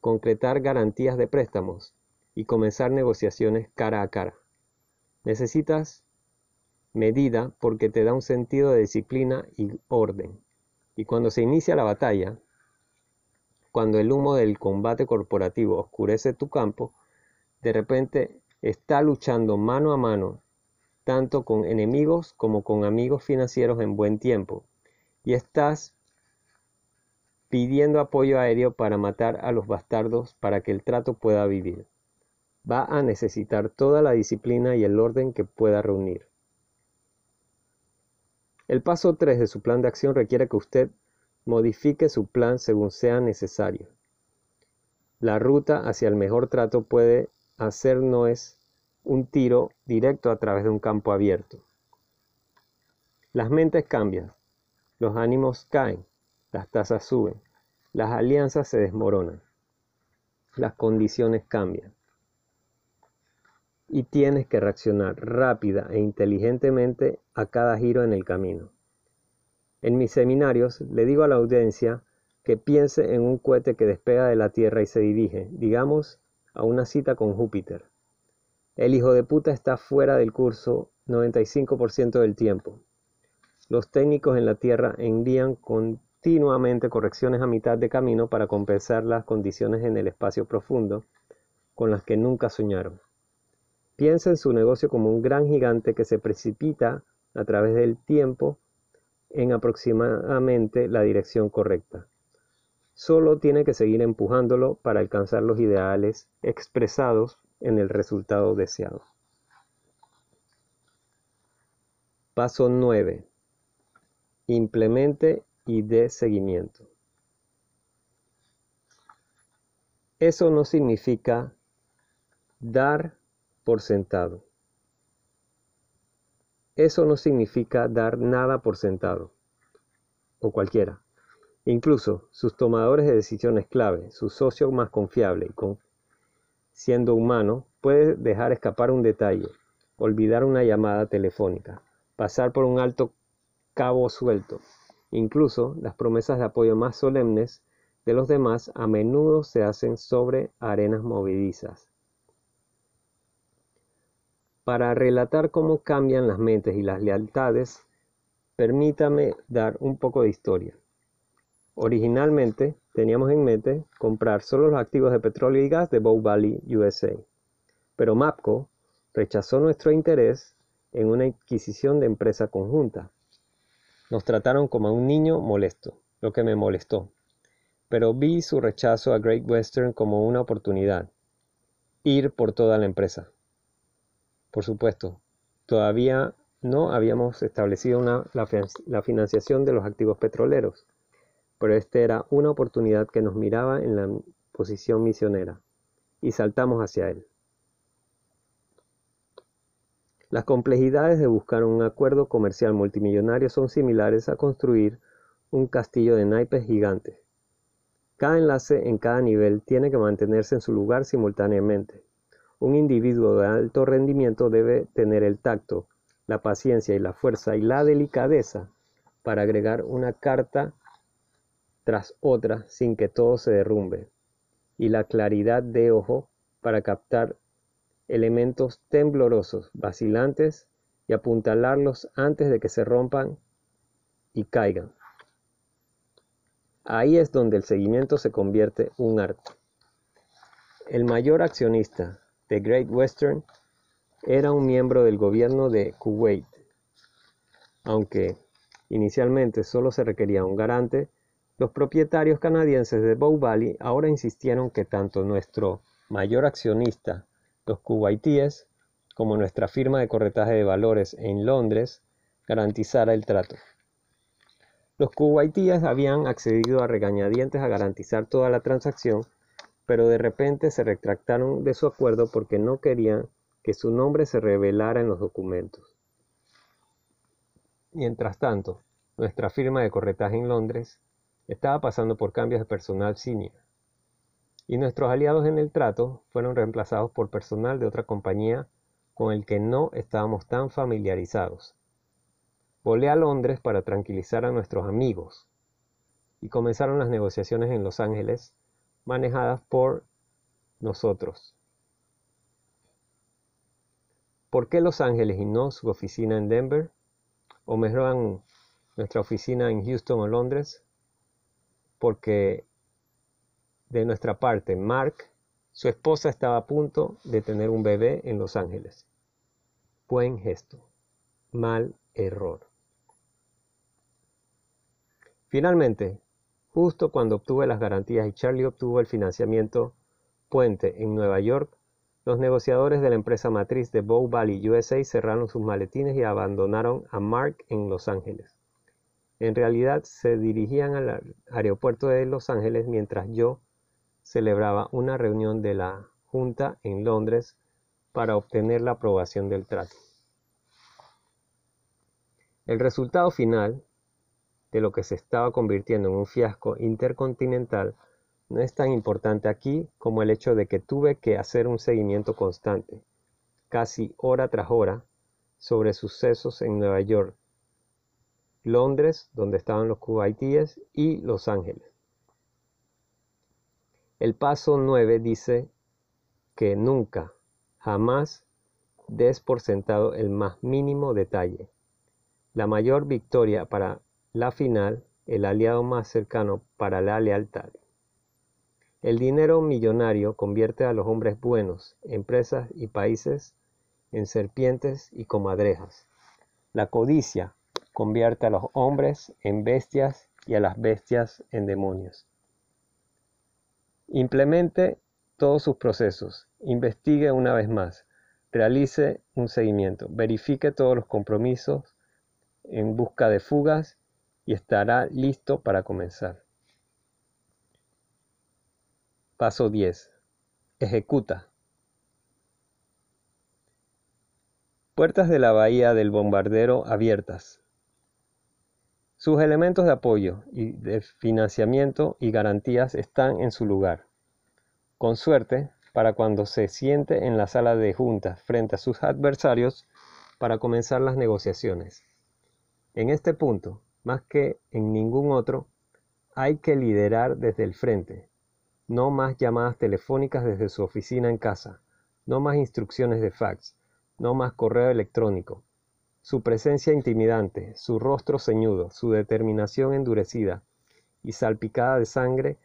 concretar garantías de préstamos y comenzar negociaciones cara a cara. Necesitas medida porque te da un sentido de disciplina y orden. Y cuando se inicia la batalla, cuando el humo del combate corporativo oscurece tu campo, de repente está luchando mano a mano tanto con enemigos como con amigos financieros en buen tiempo y estás pidiendo apoyo aéreo para matar a los bastardos para que el trato pueda vivir. Va a necesitar toda la disciplina y el orden que pueda reunir. El paso 3 de su plan de acción requiere que usted modifique su plan según sea necesario. La ruta hacia el mejor trato puede hacer no es un tiro directo a través de un campo abierto. Las mentes cambian, los ánimos caen, las tasas suben, las alianzas se desmoronan, las condiciones cambian. Y tienes que reaccionar rápida e inteligentemente a cada giro en el camino. En mis seminarios le digo a la audiencia que piense en un cohete que despega de la Tierra y se dirige, digamos, a una cita con Júpiter. El hijo de puta está fuera del curso 95% del tiempo. Los técnicos en la Tierra envían continuamente correcciones a mitad de camino para compensar las condiciones en el espacio profundo con las que nunca soñaron. Piensa en su negocio como un gran gigante que se precipita a través del tiempo en aproximadamente la dirección correcta. Solo tiene que seguir empujándolo para alcanzar los ideales expresados en el resultado deseado. Paso 9. Implemente y dé seguimiento. Eso no significa dar por sentado. Eso no significa dar nada por sentado, o cualquiera. Incluso sus tomadores de decisiones clave, su socio más confiable y con, siendo humano, puede dejar escapar un detalle, olvidar una llamada telefónica, pasar por un alto cabo suelto. Incluso las promesas de apoyo más solemnes de los demás a menudo se hacen sobre arenas movedizas. Para relatar cómo cambian las mentes y las lealtades, permítame dar un poco de historia. Originalmente teníamos en mente comprar solo los activos de petróleo y gas de Bow Valley, USA, pero MAPCO rechazó nuestro interés en una adquisición de empresa conjunta. Nos trataron como a un niño molesto, lo que me molestó, pero vi su rechazo a Great Western como una oportunidad, ir por toda la empresa. Por supuesto, todavía no habíamos establecido la, financiación de los activos petroleros, pero esta era una oportunidad que nos miraba en la posición misionera, y saltamos hacia él. Las complejidades de buscar un acuerdo comercial multimillonario son similares a construir un castillo de naipes gigantes. Cada enlace en cada nivel tiene que mantenerse en su lugar simultáneamente. Un individuo de alto rendimiento debe tener el tacto, la paciencia y la fuerza y la delicadeza para agregar una carta tras otra sin que todo se derrumbe, y la claridad de ojo para captar elementos temblorosos, vacilantes y apuntalarlos antes de que se rompan y caigan. Ahí es donde el seguimiento se convierte un arte. El mayor accionista de Great Western era un miembro del gobierno de Kuwait. Aunque inicialmente solo se requería un garante, los propietarios canadienses de Bow Valley ahora insistieron que tanto nuestro mayor accionista, los kuwaitíes, como nuestra firma de corretaje de valores en Londres, garantizara el trato. Los kuwaitíes habían accedido a regañadientes a garantizar toda la transacción, pero de repente se retractaron de su acuerdo porque no querían que su nombre se revelara en los documentos. Mientras tanto, nuestra firma de corretaje en Londres estaba pasando por cambios de personal senior, y nuestros aliados en el trato fueron reemplazados por personal de otra compañía con el que no estábamos tan familiarizados. Volé a Londres para tranquilizar a nuestros amigos y comenzaron las negociaciones en Los Ángeles manejadas por nosotros. ¿Por qué Los Ángeles y no su oficina en Denver? ¿O mejor nuestra oficina en Houston o Londres? Porque de nuestra parte, Mark, su esposa estaba a punto de tener un bebé en Los Ángeles. Buen gesto, mal error. Finalmente, justo cuando obtuve las garantías y Charlie obtuvo el financiamiento puente en Nueva York, los negociadores de la empresa matriz de Bow Valley USA cerraron sus maletines y abandonaron a Mark en Los Ángeles. En realidad se dirigían al aeropuerto de Los Ángeles mientras yo celebraba una reunión de la Junta en Londres para obtener la aprobación del trato. El resultado final de lo que se estaba convirtiendo en un fiasco intercontinental no es tan importante aquí como el hecho de que tuve que hacer un seguimiento constante, casi hora tras hora, sobre sucesos en Nueva York, Londres, donde estaban los cubaitíes, y Los Ángeles. El paso 9 dice que nunca, jamás des por sentado el más mínimo detalle. La mayor victoria para la final, el aliado más cercano para la lealtad. El dinero millonario convierte a los hombres buenos, empresas y países en serpientes y comadrejas. La codicia convierte a los hombres en bestias y a las bestias en demonios. Implemente todos sus procesos, investigue una vez más, realice un seguimiento, verifique todos los compromisos en busca de fugas y estará listo para comenzar. Paso 10. Ejecuta. Puertas de la bahía del bombardero abiertas. Sus elementos de apoyo y de financiamiento y garantías están en su lugar. Con suerte, para cuando se siente en la sala de juntas frente a sus adversarios para comenzar las negociaciones. En este punto, más que en ningún otro, Hay que liderar desde el frente. No más llamadas telefónicas desde su oficina en casa. No más instrucciones de fax. No más correo electrónico. Su presencia intimidante, su rostro ceñudo, su determinación endurecida y salpicada de sangre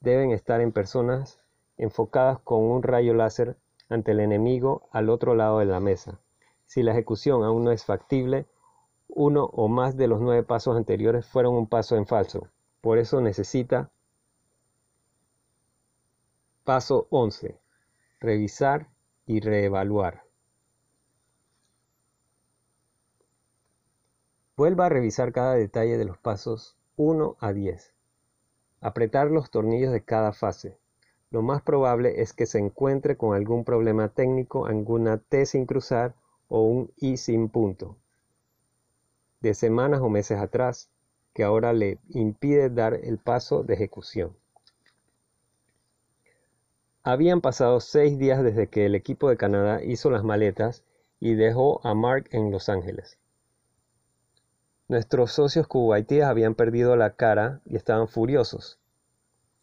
deben estar en personas enfocadas con un rayo láser ante el enemigo al otro lado de la mesa. Si la ejecución aún no es factible, uno o más de los nueve pasos anteriores fueron un paso en falso. Por eso necesita paso 11. Revisar y reevaluar. Vuelva a revisar cada detalle de los pasos 1 a 10. Apretar los tornillos de cada fase. Lo más probable es que se encuentre con algún problema técnico, alguna T sin cruzar o un I sin punto. De semanas o meses atrás, que ahora le impide dar el paso de ejecución. Habían pasado seis días desde que el equipo de Canadá hizo las maletas y dejó a Mark en Los Ángeles. Nuestros socios cubaitíes habían perdido la cara y estaban furiosos.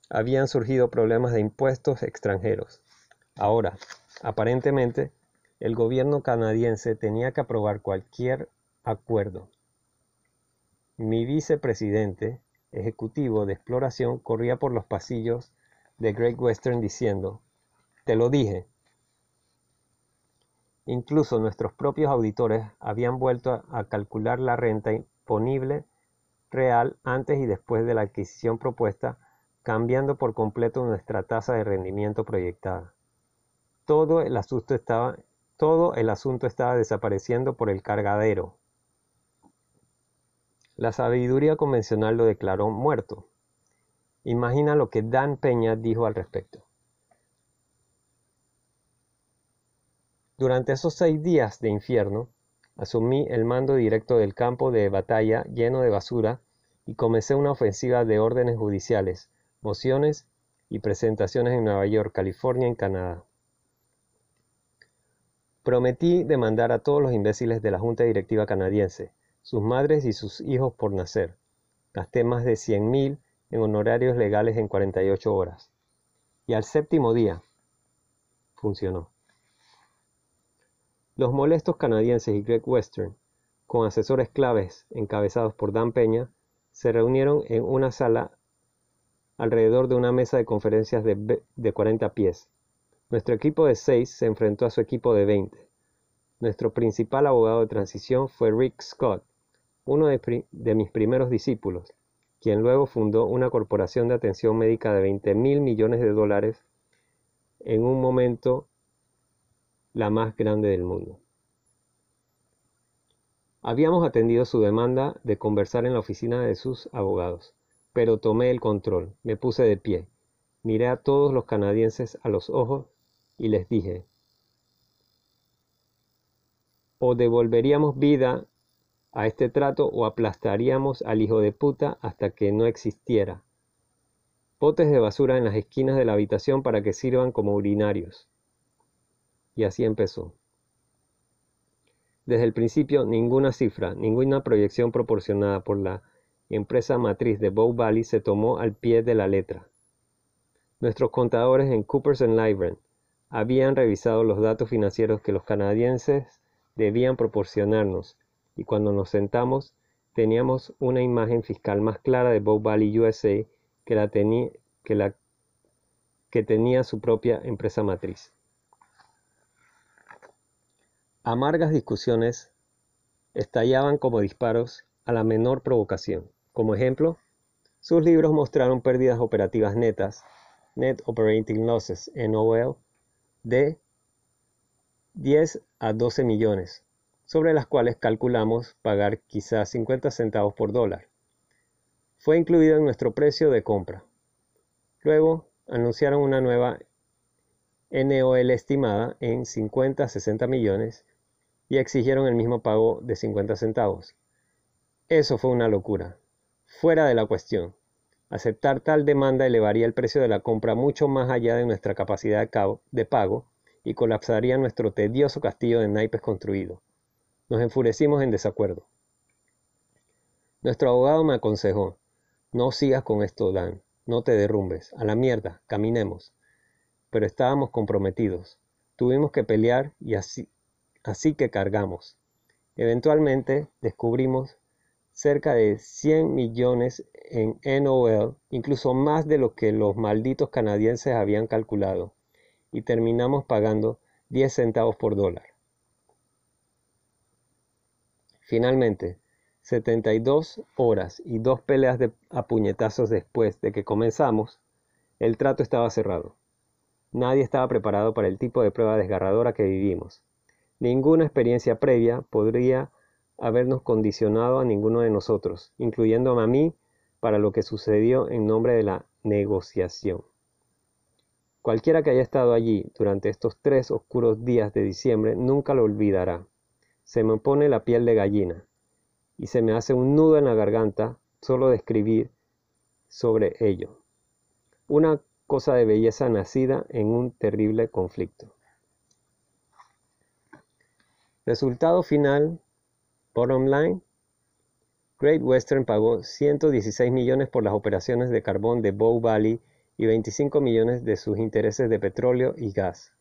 Habían surgido problemas de impuestos extranjeros. Ahora, aparentemente, el gobierno canadiense tenía que aprobar cualquier acuerdo. Mi vicepresidente ejecutivo de exploración corría por los pasillos de Great Western diciendo, te lo dije. Incluso nuestros propios auditores habían vuelto a calcular la renta disponible real antes y después de la adquisición propuesta, cambiando por completo nuestra tasa de rendimiento proyectada. Todo el asunto estaba, todo el asunto estaba desapareciendo por el cargadero. La sabiduría convencional lo declaró muerto. Imagina lo que Dan Peña dijo al respecto. Durante esos seis días de infierno, Asumí el mando directo del campo de batalla lleno de basura y comencé una ofensiva de órdenes judiciales, mociones y presentaciones en Nueva York, California y Canadá. Prometí demandar a todos los imbéciles de la Junta Directiva canadiense, sus madres y sus hijos por nacer. Gasté más de 100 mil en honorarios legales en 48 horas. Y al séptimo día, funcionó. Los molestos canadienses y Greg Western, con asesores claves encabezados por Dan Peña, se reunieron en una sala alrededor de una mesa de conferencias de, de 40 pies. Nuestro equipo de 6 se enfrentó a su equipo de 20. Nuestro principal abogado de transición fue Rick Scott, uno de, de, mis primeros discípulos, quien luego fundó una corporación de atención médica de 20 mil millones de dólares en un momento la más grande del mundo. Habíamos atendido su demanda de conversar en la oficina de sus abogados, pero tomé el control, me puse de pie, miré a todos los canadienses a los ojos y les dije, o devolveríamos vida a este trato o aplastaríamos al hijo de puta hasta que no existiera. Potes de basura en las esquinas de la habitación para que sirvan como urinarios. Y así empezó. Desde el principio, ninguna cifra, ninguna proyección proporcionada por la empresa matriz de Bow Valley se tomó al pie de la letra. Nuestros contadores en Coopers Lybrand habían revisado los datos financieros que los canadienses debían proporcionarnos y cuando nos sentamos teníamos una imagen fiscal más clara de Bow Valley USA que la, que tenía su propia empresa matriz. Amargas discusiones estallaban como disparos a la menor provocación. Como ejemplo, sus libros mostraron pérdidas operativas netas, Net Operating Losses, NOL, de 10 a 12 millones, sobre las cuales calculamos pagar quizás 50 centavos por dólar. Fue incluido en nuestro precio de compra. Luego anunciaron una nueva NOL estimada en 50 a 60 millones y exigieron el mismo pago de 50 centavos. Eso fue una locura. Fuera de la cuestión. Aceptar tal demanda elevaría el precio de la compra mucho más allá de nuestra capacidad de pago y colapsaría nuestro tedioso castillo de naipes construido. Nos enfurecimos en desacuerdo. Nuestro abogado me aconsejó, No sigas con esto, Dan. No te derrumbes. A la mierda. Caminemos. Pero estábamos comprometidos. Tuvimos que pelear y así, que cargamos. Eventualmente descubrimos cerca de 100 millones en NOL, incluso más de lo que los malditos canadienses habían calculado, y terminamos pagando 10 centavos por dólar. Finalmente, 72 horas y dos peleas de a puñetazos después de que comenzamos, el trato estaba cerrado. Nadie estaba preparado para el tipo de prueba desgarradora que vivimos. Ninguna experiencia previa podría habernos condicionado a ninguno de nosotros, incluyendo a mí, para lo que sucedió en nombre de la negociación. Cualquiera que haya estado allí durante estos tres oscuros días de diciembre nunca lo olvidará. Se me pone la piel de gallina y se me hace un nudo en la garganta solo de escribir sobre ello. Una cosa de belleza nacida en un terrible conflicto. Resultado final Bottom line, Great Western pagó 116 millones por las operaciones de carbón de Bow Valley y 25 millones de sus intereses de petróleo y gas.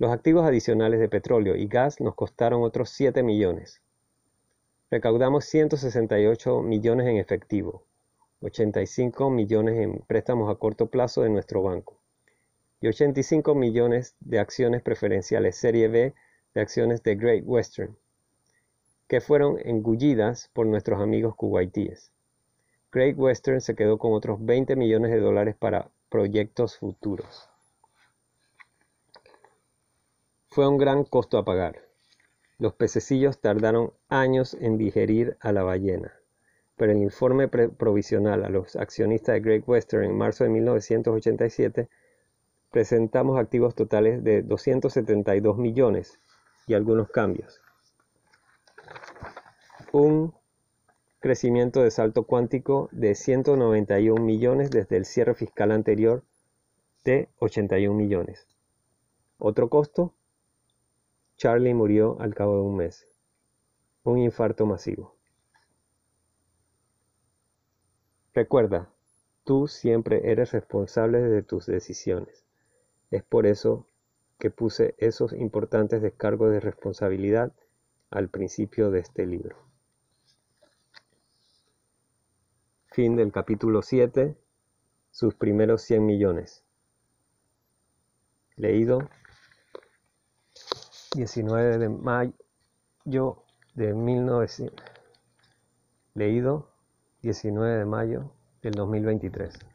Los activos adicionales de petróleo y gas nos costaron otros 7 millones. Recaudamos 168 millones en efectivo, 85 millones en préstamos a corto plazo de nuestro banco y 85 millones de acciones preferenciales Serie B de acciones de Great Western que fueron engullidas por nuestros amigos kuwaitíes. Great Western se quedó con otros 20 millones de dólares para proyectos futuros. Fue un gran costo a pagar. Los pececillos tardaron años en digerir a la ballena, pero el informe provisional a los accionistas de Great Western en marzo de 1987 presentamos activos totales de 272 millones y algunos cambios un crecimiento de salto cuántico de 191 millones desde el cierre fiscal anterior de 81 millones. Otro costo, Charlie murió al cabo de un mes. Un infarto masivo. Recuerda, tú siempre eres responsable de tus decisiones. Es por eso que puse esos importantes descargos de responsabilidad al principio de este libro. Fin del capítulo 7, sus primeros 100 millones. Leído 19 de mayo de 1900. Leído 19 de mayo del 2023.